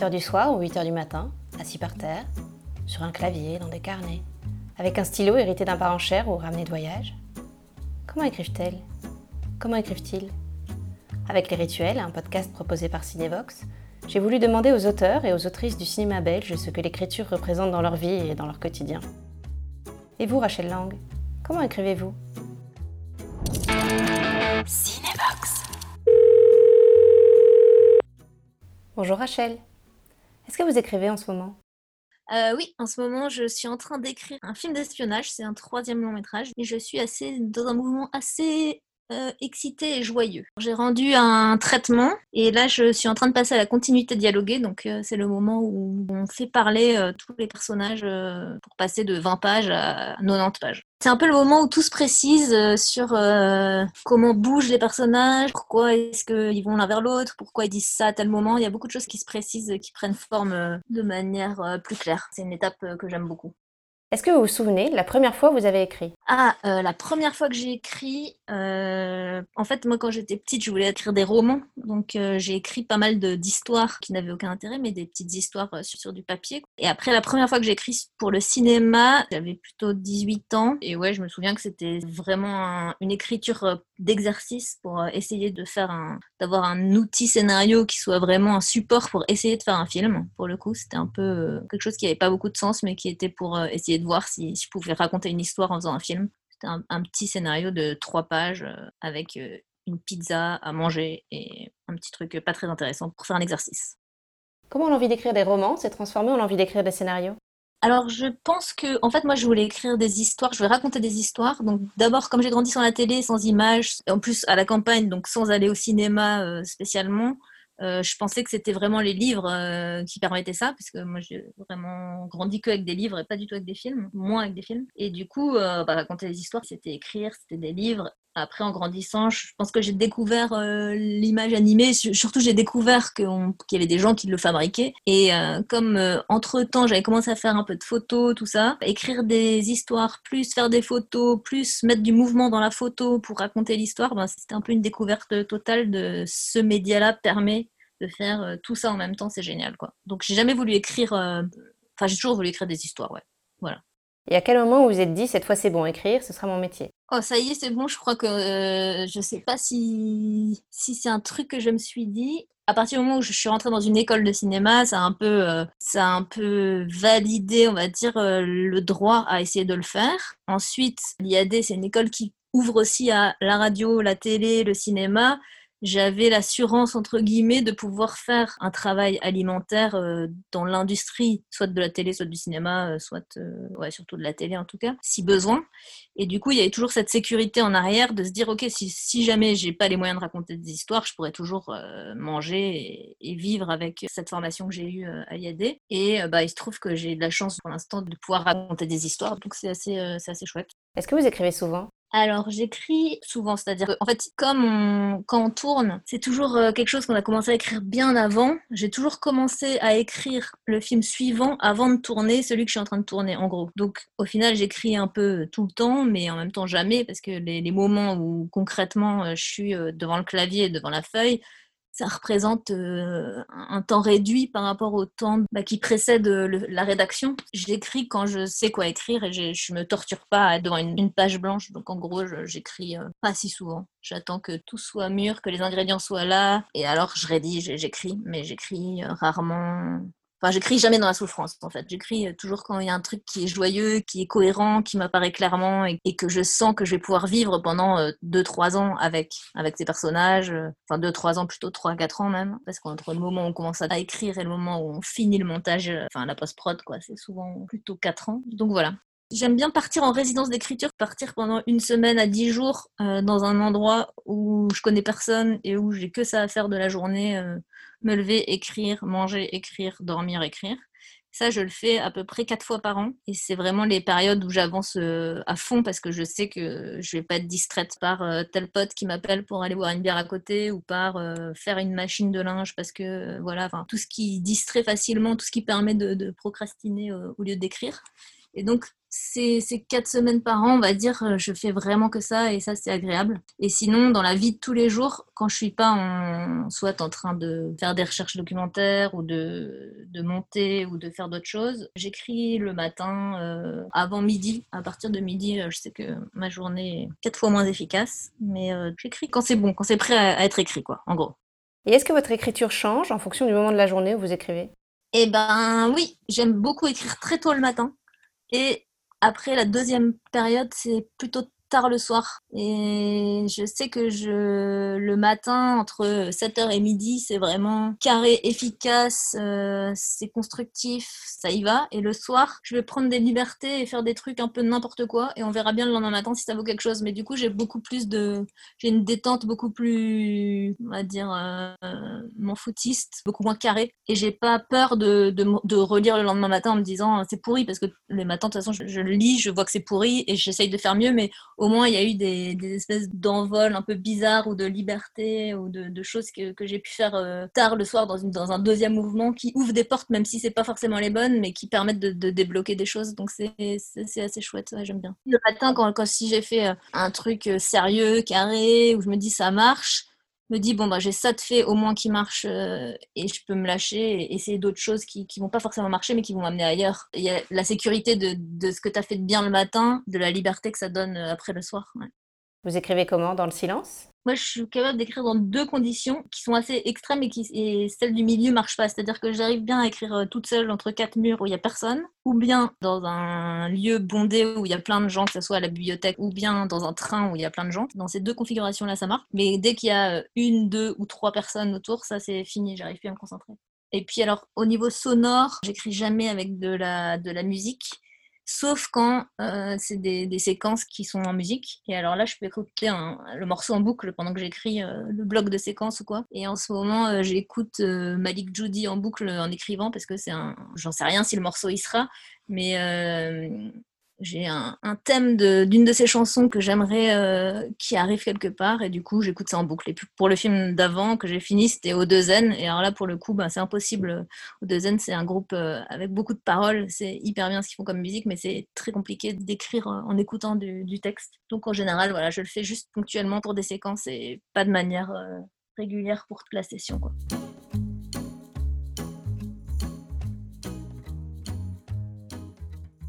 8h du soir ou 8h du matin, assis par terre, sur un clavier, dans des carnets, avec un stylo hérité d'un parent cher ou ramené de voyage Comment écrivent-elles? Comment écrivent-ils? Avec Les Rituels, un podcast proposé par Cinevox, j'ai voulu demander aux auteurs et aux autrices du cinéma belge ce que l'écriture représente dans leur vie et dans leur quotidien. Et vous, Rachel Lang, comment écrivez-vous? Cinevox. Bonjour Rachel. Est-ce que vous écrivez en ce moment? Euh, oui, en ce moment, je suis en train d'écrire un film d'espionnage. C'est un troisième long métrage. Et je suis assez dans un mouvement assez euh, excité et joyeux. J'ai rendu un traitement et là je suis en train de passer à la continuité dialoguée, donc euh, c'est le moment où on fait parler euh, tous les personnages pour passer de 20 pages à 90 pages. C'est un peu le moment où tout se précise sur comment bougent les personnages, pourquoi est-ce qu'ils vont l'un vers l'autre, pourquoi ils disent ça à tel moment. Il y a beaucoup de choses qui se précisent, qui prennent forme de manière plus claire. C'est une étape que j'aime beaucoup. Est-ce que vous vous souvenez la première fois que vous avez écrit? Ah, euh, la première fois que j'ai écrit, euh, en fait, moi quand j'étais petite, je voulais écrire des romans. Donc euh, j'ai écrit pas mal d'histoires qui n'avaient aucun intérêt, mais des petites histoires sur, du papier. Et après, la première fois que j'ai écrit pour le cinéma, j'avais plutôt 18 ans. Et ouais, je me souviens que c'était vraiment une écriture d'exercice pour essayer de faire un, d'avoir un outil scénario qui soit vraiment un support pour essayer de faire un film. Pour le coup, c'était un peu quelque chose qui n'avait pas beaucoup de sens, mais qui était pour essayer de voir si je pouvais raconter une histoire en faisant un film. C'était un, petit scénario de trois pages euh, avec euh, une pizza à manger et un petit truc pas très intéressant pour faire un exercice. Comment l'envie d'écrire des romans? S'est transformée en envie d'écrire des scénarios? Alors, je pense que, en fait, moi, je voulais écrire des histoires, je voulais raconter des histoires. Donc, d'abord, comme j'ai grandi sur la télé, sans images, en plus à la campagne, donc sans aller au cinéma euh, spécialement, euh, je pensais que c'était vraiment les livres euh, qui permettaient ça, parce que moi j'ai vraiment grandi que avec des livres et pas du tout avec des films, moins avec des films. Et du coup, euh, bah, raconter des histoires, c'était écrire, c'était des livres. Après, en grandissant, je pense que j'ai découvert l'image animée. Surtout, j'ai découvert qu'il y avait des gens qui le fabriquaient. Et comme entre-temps, j'avais commencé à faire un peu de photos, tout ça, écrire des histoires, plus faire des photos, plus mettre du mouvement dans la photo pour raconter l'histoire, ben, c'était un peu une découverte totale de ce média-là permet de faire euh, tout ça en même temps, c'est génial, quoi. Donc, j'ai jamais voulu écrire. Euh, enfin, j'ai toujours voulu écrire des histoires, ouais. Voilà. Et à quel moment vous vous êtes dit, cette fois c'est bon, écrire, ce sera mon métier? Oh, ça y est, c'est bon, je crois que euh, je sais pas si, si c'est un truc que je me suis dit. À partir du moment où je suis rentrée dans une école de cinéma, ça a un peu, ça a un peu validé, on va dire, le droit à essayer de le faire. Ensuite, l'IAD, c'est une école qui ouvre aussi à la radio, la télé, le cinéma j'avais l'assurance, entre guillemets, de pouvoir faire un travail alimentaire euh, dans l'industrie, soit de la télé, soit du cinéma, euh, soit euh, ouais, surtout de la télé en tout cas, si besoin. Et du coup, il y avait toujours cette sécurité en arrière de se dire, OK, si, si jamais j'ai pas les moyens de raconter des histoires, je pourrais toujours manger et, vivre avec cette formation que j'ai eue à IAD. Et bah, il se trouve que j'ai de la chance pour l'instant de pouvoir raconter des histoires, donc c'est assez, c'est assez chouette. Est-ce que vous écrivez souvent? Alors, j'écris souvent, c'est-à-dire en fait, comme on, quand on tourne, c'est toujours euh, quelque chose qu'on a commencé à écrire bien avant. J'ai toujours commencé à écrire le film suivant avant de tourner celui que je suis en train de tourner, en gros. Donc, au final, j'écris un peu tout le temps, mais en même temps jamais, parce que les, les moments où concrètement euh, je suis euh, devant le clavier, devant la feuille, ça représente euh, un temps réduit par rapport au temps bah, qui précède euh, la rédaction. J'écris quand je sais quoi écrire et je me torture pas devant une, page blanche. Donc en gros, j'écris euh, pas si souvent. J'attends que tout soit mûr, que les ingrédients soient là et alors je rédige et j'écris. Mais j'écris rarement Enfin, j'écris jamais dans la souffrance, en fait. J'écris euh, toujours quand il y a un truc qui est joyeux, qui est cohérent, qui m'apparaît clairement et, que je sens que je vais pouvoir vivre pendant 2-3 euh, ans avec, avec ces personnages. Euh, enfin, 2-3 ans, plutôt 3-4 ans même. Parce qu'entre le moment où on commence à écrire et le moment où on finit le montage, enfin, la post-prod, quoi, c'est souvent plutôt 4 ans. Donc voilà. J'aime bien partir en résidence d'écriture, partir pendant une semaine à 10 jours dans un endroit où je connais personne et où j'ai que ça à faire de la journée me lever, écrire, manger, écrire, dormir, écrire. Ça, je le fais à peu près quatre fois par an. Et c'est vraiment les périodes où j'avance euh, à fond parce que je sais que je vais pas être distraite par euh, tel pote qui m'appelle pour aller boire une bière à côté ou par euh, faire une machine de linge parce que voilà, tout ce qui distrait facilement, tout ce qui permet de, procrastiner au lieu d'écrire. Et donc, ces, ces quatre semaines par an, on va dire, euh, je fais vraiment que ça et ça, c'est agréable. Et sinon, dans la vie de tous les jours, quand je suis pas en, soit en train de faire des recherches documentaires ou de, de monter ou de faire d'autres choses, j'écris le matin euh, avant midi. À partir de midi, euh, je sais que ma journée est quatre fois moins efficace, mais j'écris quand c'est bon, quand c'est prêt à, à être écrit, quoi, en gros. Et est-ce que votre écriture change en fonction du moment de la journée où vous écrivez? Eh ben oui, j'aime beaucoup écrire très tôt le matin. Et après, la deuxième période, c'est plutôt tard le soir. Et je sais que je, le matin, entre 7h et midi, c'est vraiment carré, efficace, euh, c'est constructif, ça y va. Et le soir, je vais prendre des libertés et faire des trucs un peu n'importe quoi. Et on verra bien le lendemain matin si ça vaut quelque chose. Mais du coup, j'ai beaucoup plus de. J'ai une détente beaucoup plus, on va dire, euh, mon footiste, beaucoup moins carré. Et j'ai pas peur de, de, relire le lendemain matin en me disant c'est pourri parce que les matins, de toute façon, je, je le lis, je vois que c'est pourri et j'essaye de faire mieux. Mais au moins, il y a eu des, espèces d'envols un peu bizarres ou de liberté ou de, choses que, j'ai pu faire euh, tard le soir dans, une, dans un deuxième mouvement qui ouvre des portes, même si c'est pas forcément les bonnes, mais qui permettent de, débloquer des choses. Donc c'est assez chouette, j'aime bien. Le matin, quand, quand si j'ai fait euh, un truc euh, sérieux, carré, où je me dis ça marche, me dis bon bah j'ai ça de fait au moins qui marche euh, et je peux me lâcher et essayer d'autres choses qui qui vont pas forcément marcher mais qui vont m'amener ailleurs. Il y a la sécurité de, de ce que tu as fait de bien le matin, de la liberté que ça donne euh, après le soir. Vous écrivez comment Dans le silence? Moi, je suis capable d'écrire dans deux conditions qui sont assez extrêmes et, qui, et celle du milieu marche pas. C'est-à-dire que j'arrive bien à écrire euh, toute seule entre quatre murs où il y a personne, ou bien dans un lieu bondé où il y a plein de gens, que ce soit à la bibliothèque, ou bien dans un train où il y a plein de gens. Dans ces deux configurations-là, ça marche. Mais dès qu'il y a euh, une, deux ou trois personnes autour, ça c'est fini, j'arrive plus à me concentrer. Et puis alors, au niveau sonore, j'écris jamais avec de la, de la musique sauf quand euh, c'est des, séquences qui sont en musique. Et alors là, je peux écouter le morceau en boucle pendant que j'écris euh, le bloc de séquences ou quoi. Et en ce moment, euh, j'écoute euh, Malik Judy en boucle en écrivant parce que c'est un. J'en sais rien si le morceau y sera, mais j'ai un, thème d'une de, de, ces chansons que j'aimerais euh, qui arrive quelque part et du coup j'écoute ça en boucle. Et pour le film d'avant que j'ai fini, c'était O2N et alors là pour le coup bah, c'est impossible. O2N c'est un groupe euh, avec beaucoup de paroles, c'est hyper bien ce qu'ils font comme musique mais c'est très compliqué d'écrire en écoutant du, texte. Donc en général voilà je le fais juste ponctuellement pour des séquences et pas de manière euh, régulière pour toute la session.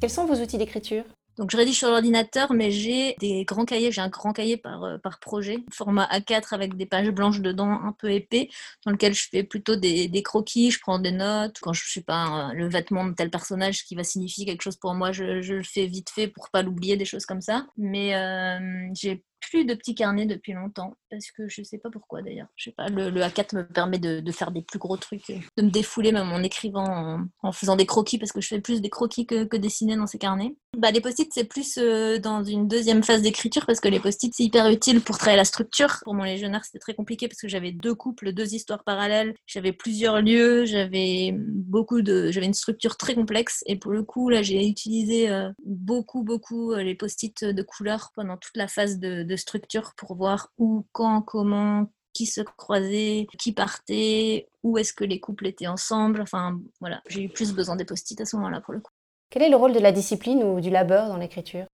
Quels sont vos outils d'écriture? Donc je rédige sur l'ordinateur, mais j'ai des grands cahiers, j'ai un grand cahier par, euh, projet, format A4 avec des pages blanches dedans un peu épais, dans lequel je fais plutôt des, croquis, je prends des notes. Quand je ne sais pas le vêtement de tel personnage qui va signifier quelque chose pour moi, je, je le fais vite fait pour pas l'oublier, des choses comme ça. Mais euh, j'ai plus de petits carnets depuis longtemps parce que je sais pas pourquoi d'ailleurs. Je sais pas, le, le, A4 me permet de, faire des plus gros trucs, de me défouler même en écrivant, en, faisant des croquis parce que je fais plus des croquis que, dessiner dans ces carnets. Bah, les post-it, c'est plus euh, dans une deuxième phase d'écriture parce que les post-it, c'est hyper utile pour travailler la structure. Pour mon légionnaire, c'était très compliqué parce que j'avais deux couples, deux histoires parallèles, j'avais plusieurs lieux, j'avais beaucoup de, j'avais une structure très complexe et pour le coup, là, j'ai utilisé euh, beaucoup, beaucoup euh, les post-it de couleur pendant toute la phase de, de structure pour voir où, quand, comment, qui se croisait, qui partait, où est-ce que les couples étaient ensemble. Enfin, voilà, j'ai eu plus besoin des post-it à ce moment-là pour le coup. Quel est le rôle de la discipline ou du labeur dans l'écriture?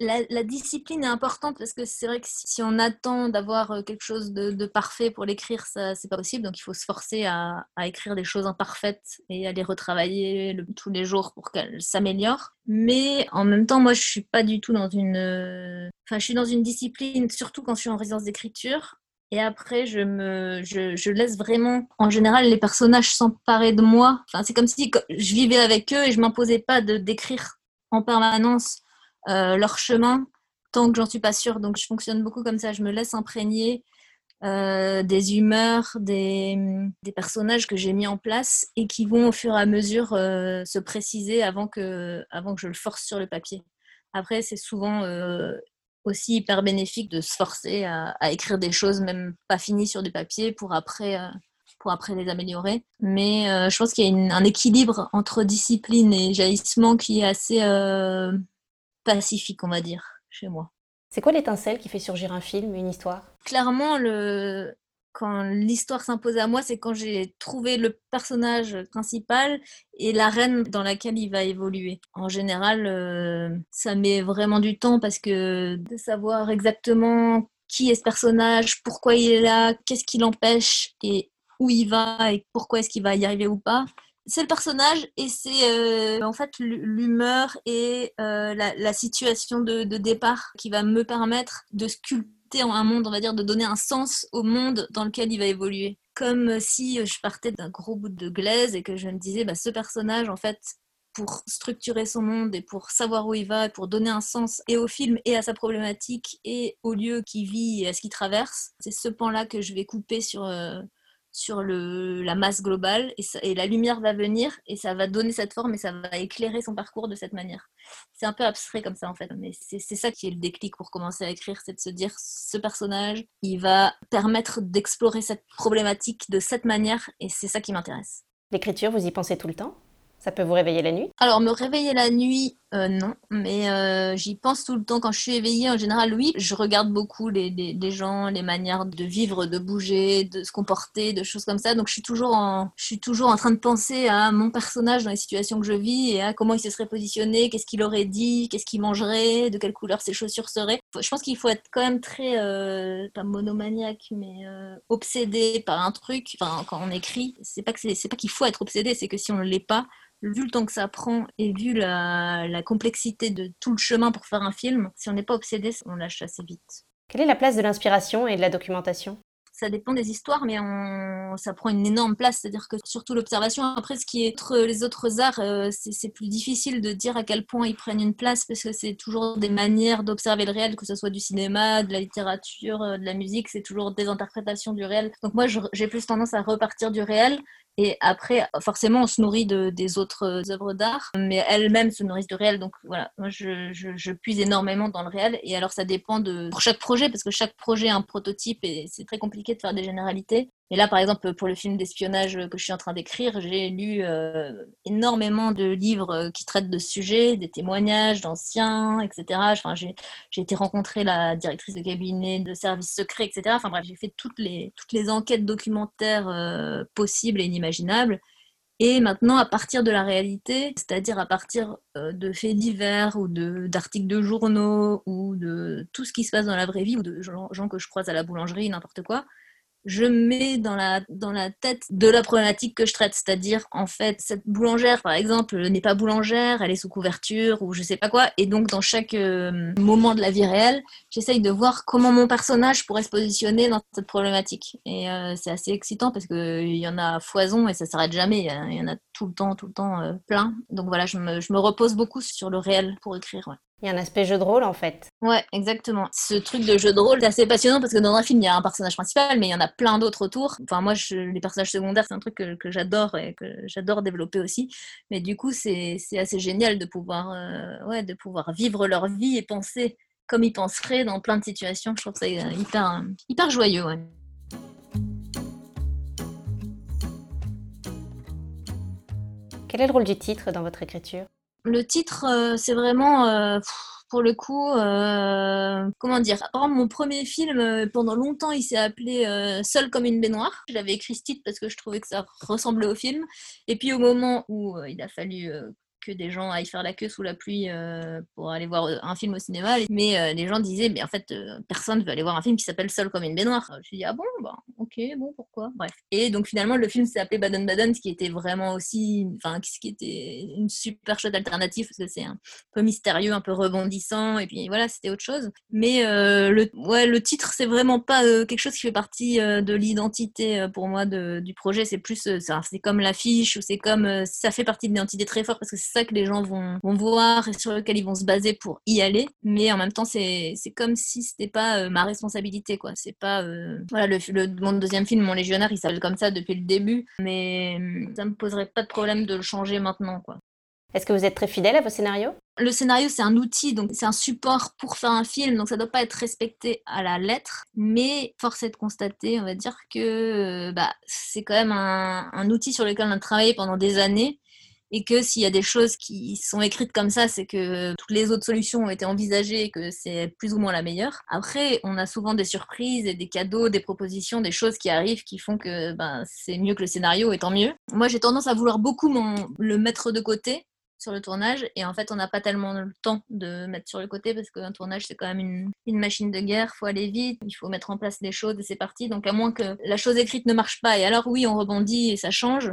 La, discipline est importante parce que c'est vrai que si on attend d'avoir quelque chose de, parfait pour l'écrire, ça c'est pas possible. Donc il faut se forcer à, écrire des choses imparfaites et à les retravailler le, tous les jours pour qu'elles s'améliorent. Mais en même temps, moi je suis pas du tout dans une, enfin je suis dans une discipline, surtout quand je suis en résidence d'écriture. Et après, je, me, je, laisse vraiment, en général, les personnages s'emparer de moi. Enfin, c'est comme si je vivais avec eux et je m'imposais pas de d'écrire en permanence euh, leur chemin tant que j'en suis pas sûre. Donc je fonctionne beaucoup comme ça, je me laisse imprégner euh, des humeurs, des, personnages que j'ai mis en place et qui vont au fur et à mesure euh, se préciser avant que, avant que je le force sur le papier. Après, c'est souvent euh, aussi hyper bénéfique de se forcer à, écrire des choses même pas finies sur du papier pour après pour après les améliorer. Mais je pense qu'il y a un équilibre entre discipline et jaillissement qui est assez pacifique, on va dire, chez moi. C'est quoi l'étincelle qui fait surgir un film, une histoire? Clairement, le... quand l'histoire s'impose à moi, c'est quand j'ai trouvé le personnage principal et l'arène dans laquelle il va évoluer. En général, euh, ça met vraiment du temps parce que de savoir exactement qui est ce personnage, pourquoi il est là, qu'est-ce qui l'empêche et où il va et pourquoi est-ce qu'il va y arriver ou pas. C'est le personnage et c'est euh, en fait l'humeur et euh, la, situation de, départ qui va me permettre de sculpter un monde, on va dire, de donner un sens au monde dans lequel il va évoluer. Comme si je partais d'un gros bout de glaise et que je me disais, bah, ce personnage, en fait, pour structurer son monde et pour savoir où il va et pour donner un sens et au film et à sa problématique et au lieu qu'il vit et à ce qu'il traverse, c'est ce pan-là que je vais couper sur, euh, sur le, la masse globale et, et, la lumière va venir et ça va donner cette forme et ça va éclairer son parcours de cette manière. C'est un peu abstrait comme ça en fait, mais c'est ça qui est le déclic pour commencer à écrire, c'est de se dire ce personnage, il va permettre d'explorer cette problématique de cette manière et c'est ça qui m'intéresse. L'écriture, vous y pensez tout le temps? Ça peut vous réveiller la nuit? Alors, me réveiller la nuit, euh, non. Mais euh, j'y pense tout le temps. Quand je suis éveillée, en général, oui. Je regarde beaucoup les, les, gens, les manières de vivre, de bouger, de se comporter, de choses comme ça. Donc, je suis toujours en, je suis toujours en train de penser à mon personnage dans les situations que je vis et à comment il se serait positionné, qu'est-ce qu'il aurait dit, qu'est-ce qu'il mangerait, de quelle couleur ses chaussures seraient. Je pense qu'il faut être quand même très, euh, pas monomaniaque, mais obsédé par un truc. Enfin, quand on écrit, c'est pas que c'est pas qu'il faut être obsédé, c'est que si on ne l'est pas, vu le temps que ça prend et vu la, complexité de tout le chemin pour faire un film, si on n'est pas obsédé, on lâche assez vite. Quelle est la place de l'inspiration et de la documentation? Ça dépend des histoires, mais ça prend une énorme place. C'est-à-dire que surtout l'observation, après ce qui est entre les autres arts, euh, c'est plus difficile de dire à quel point ils prennent une place parce que c'est toujours des manières d'observer le réel, que ce soit du cinéma, de la littérature, euh, de la musique, c'est toujours des interprétations du réel. Donc moi, j'ai plus tendance à repartir du réel et après, forcément, on se nourrit de, des autres euh, œuvres d'art, mais elles-mêmes se nourrissent du réel. Donc voilà, moi, je, je, puise énormément dans le réel. Et alors, ça dépend de chaque projet, parce que chaque projet a un prototype et c'est très compliqué de faire des généralités. Et là, par exemple, pour le film d'espionnage que je suis en train d'écrire, j'ai lu euh, énormément de livres qui traitent de ce sujet, des témoignages d'anciens, etc. Enfin, j'ai, été rencontrer la directrice de cabinet de services secrets, etc. Enfin bref, j'ai fait toutes les, toutes les enquêtes documentaires euh, possibles et inimaginables. Et maintenant, à partir de la réalité, c'est-à-dire à partir euh, de faits divers ou d'articles de journaux ou de tout ce qui se passe dans la vraie vie ou de gens que je croise à la boulangerie, n'importe quoi, je mets dans la, dans la tête de la problématique que je traite. C'est-à-dire, en fait, cette boulangère, par exemple, n'est pas boulangère, elle est sous couverture ou je sais pas quoi. Et donc, dans chaque euh, moment de la vie réelle, j'essaye de voir comment mon personnage pourrait se positionner dans cette problématique. Et euh, c'est assez excitant parce qu'il y en a foison et ça s'arrête jamais. Il y, en a tout le temps, tout le temps euh, plein. Donc voilà, je me, je me, repose beaucoup sur le réel pour écrire. Ouais. Il y a un aspect jeu de rôle en fait. Ouais, exactement. Ce truc de jeu de rôle, c'est assez passionnant parce que dans un film, il y a un personnage principal, mais il y en a plein d'autres autour. Enfin, moi, je, les personnages secondaires, c'est un truc que, que j'adore et que j'adore développer aussi. Mais du coup, c'est assez génial de pouvoir, euh, ouais, de pouvoir vivre leur vie et penser comme ils penseraient dans plein de situations. Je trouve ça hyper, hyper joyeux. Ouais. Quel est le rôle du titre dans votre écriture? Le titre, euh, c'est vraiment, euh, pour le coup, euh, comment dire? Mon premier film, pendant longtemps, il s'est appelé Seul comme une baignoire. J'avais écrit ce titre parce que je trouvais que ça ressemblait au film. Et puis au moment où il a fallu que des gens aillent faire la queue sous la pluie euh, pour aller voir euh, un film au cinéma. Mais euh, les gens disaient, mais en fait, personne ne veut aller voir un film qui s'appelle Seul comme une baignoire. Je me suis dit, ah bon, bah, ok, bon, pourquoi? Bref. Et donc finalement, le film s'est appelé Baden-Baden, ce qui était vraiment aussi, enfin, ce qui était une super chouette alternative, parce que c'est un peu mystérieux, un peu rebondissant, et puis voilà, c'était autre chose. Mais le, ouais, le titre, c'est vraiment pas quelque chose qui fait partie de l'identité pour moi de, du projet. C'est plus, c'est comme l'affiche, ou c'est comme, ça fait partie de l'identité très fort, parce que ça que les gens vont, vont voir et sur lequel ils vont se baser pour y aller. Mais en même temps, c'est comme si c'était pas euh, ma responsabilité, quoi. C'est pas. Euh, voilà, le, le, mon deuxième film, Mon Légionnaire, il s'appelle comme ça depuis le début. Mais hum, ça me poserait pas de problème de le changer maintenant, quoi. Est-ce que vous êtes très fidèle à vos scénarios? Le scénario, c'est un outil, donc c'est un support pour faire un film, donc ça ne doit pas être respecté à la lettre. Mais force est de constater, on va dire que euh, bah, c'est quand même un, un, outil sur lequel on a travaillé pendant des années et que s'il y a des choses qui sont écrites comme ça, c'est que toutes les autres solutions ont été envisagées et que c'est plus ou moins la meilleure. Après, on a souvent des surprises et des cadeaux, des propositions, des choses qui arrivent qui font que ben, c'est mieux que le scénario et tant mieux. Moi, j'ai tendance à vouloir beaucoup le mettre de côté sur le tournage et en fait on n'a pas tellement le temps de mettre sur le côté parce qu'un tournage c'est quand même une, une, machine de guerre, faut aller vite, il faut mettre en place des choses et c'est parti. Donc à moins que la chose écrite ne marche pas et alors oui on rebondit et ça change,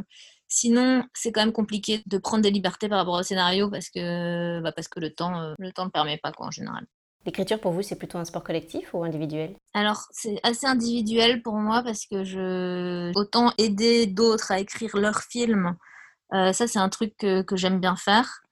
Sinon, c'est quand même compliqué de prendre des libertés par rapport au scénario parce que, bah parce que le temps euh, le temps ne permet pas quoi, en général. L'écriture pour vous, c'est plutôt un sport collectif ou individuel? Alors, c'est assez individuel pour moi parce que je autant aider d'autres à écrire leurs films, euh, ça c'est un truc que, que j'aime bien faire.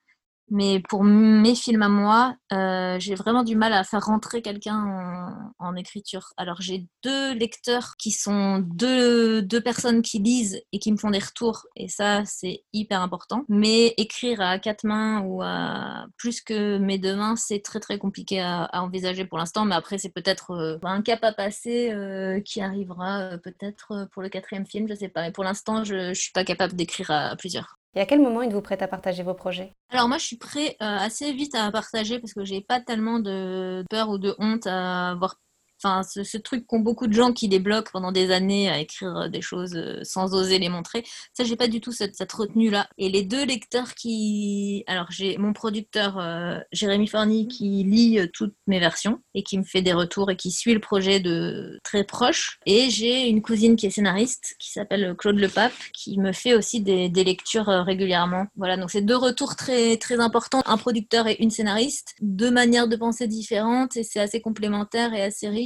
Mais pour mes films à moi, euh, j'ai vraiment du mal à faire rentrer quelqu'un en, écriture. Alors j'ai deux lecteurs qui sont deux, deux personnes qui lisent et qui me font des retours. Et ça, c'est hyper important. Mais écrire à quatre mains ou à plus que mes deux mains, c'est très très compliqué à, envisager pour l'instant. Mais après, c'est peut-être euh, un cap à passer euh, qui arrivera peut-être pour le quatrième film, je sais pas. Mais pour l'instant, je ne suis pas capable d'écrire à plusieurs. Et à quel moment êtes-vous prête à partager vos projets? Alors moi, je suis prêt euh, assez vite à partager parce que j'ai pas tellement de peur ou de honte à avoir Enfin, ce, truc qu'ont beaucoup de gens qui les bloquent pendant des années à écrire euh, des choses euh, sans oser les montrer, ça, j'ai pas du tout cette, retenue-là. Et les deux lecteurs qui. Alors, j'ai mon producteur euh, Jérémy Forny qui lit toutes mes versions et qui me fait des retours et qui suit le projet de très proche. Et j'ai une cousine qui est scénariste qui s'appelle Claude Lepape qui me fait aussi des, des lectures régulièrement. Voilà, donc c'est deux retours très, très importants un producteur et une scénariste, deux manières de penser différentes et c'est assez complémentaire et assez riche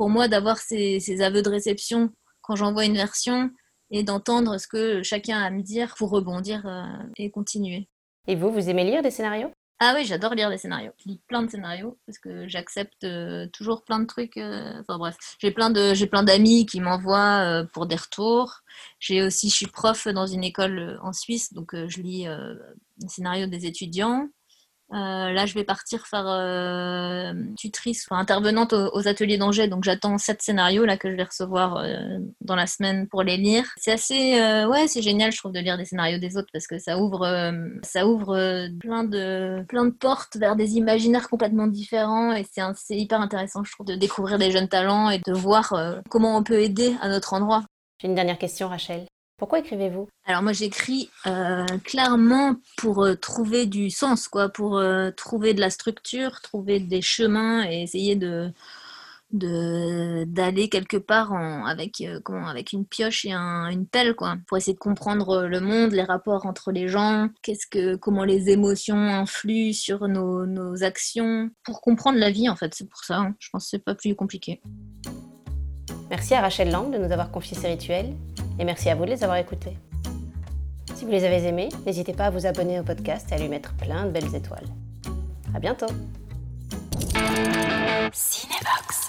pour moi d'avoir ces, aveux de réception quand j'envoie une version et d'entendre ce que chacun a à me dire pour rebondir euh, et continuer. Et vous, vous aimez lire des scénarios? Ah oui, j'adore lire des scénarios. Je lis plein de scénarios parce que j'accepte euh, toujours plein de trucs. Euh, enfin bref, j'ai plein de j'ai plein d'amis qui m'envoient pour des retours. J'ai aussi, je suis prof dans une école en Suisse, donc je lis les scénarios des étudiants. Euh, là, je vais partir faire euh, tutrice, enfin, intervenante aux, ateliers d'Angers. Donc, j'attends sept scénarios là que je vais recevoir euh, dans la semaine pour les lire. C'est assez, ouais, c'est génial, je trouve, de lire des scénarios des autres parce que ça ouvre, ça ouvre plein de, plein de portes vers des imaginaires complètement différents et c'est hyper intéressant, je trouve, de découvrir des jeunes talents et de voir comment on peut aider à notre endroit. J'ai une dernière question, Rachel. Pourquoi écrivez-vous? Alors moi j'écris euh, clairement pour euh, trouver du sens, quoi, pour euh, trouver de la structure, trouver des chemins et essayer de d'aller quelque part avec comment avec une pioche et une pelle quoi pour essayer de comprendre le monde les rapports entre les gens qu'est-ce que comment les émotions influent sur nos, actions pour comprendre la vie en fait c'est pour ça hein. je pense que c'est pas plus compliqué. Merci à Rachel Lang de nous avoir confié ces rituels et merci à vous de les avoir écoutés. Si vous les avez aimés, n'hésitez pas à vous abonner au podcast et à lui mettre plein de belles étoiles. À bientôt. Cinebox.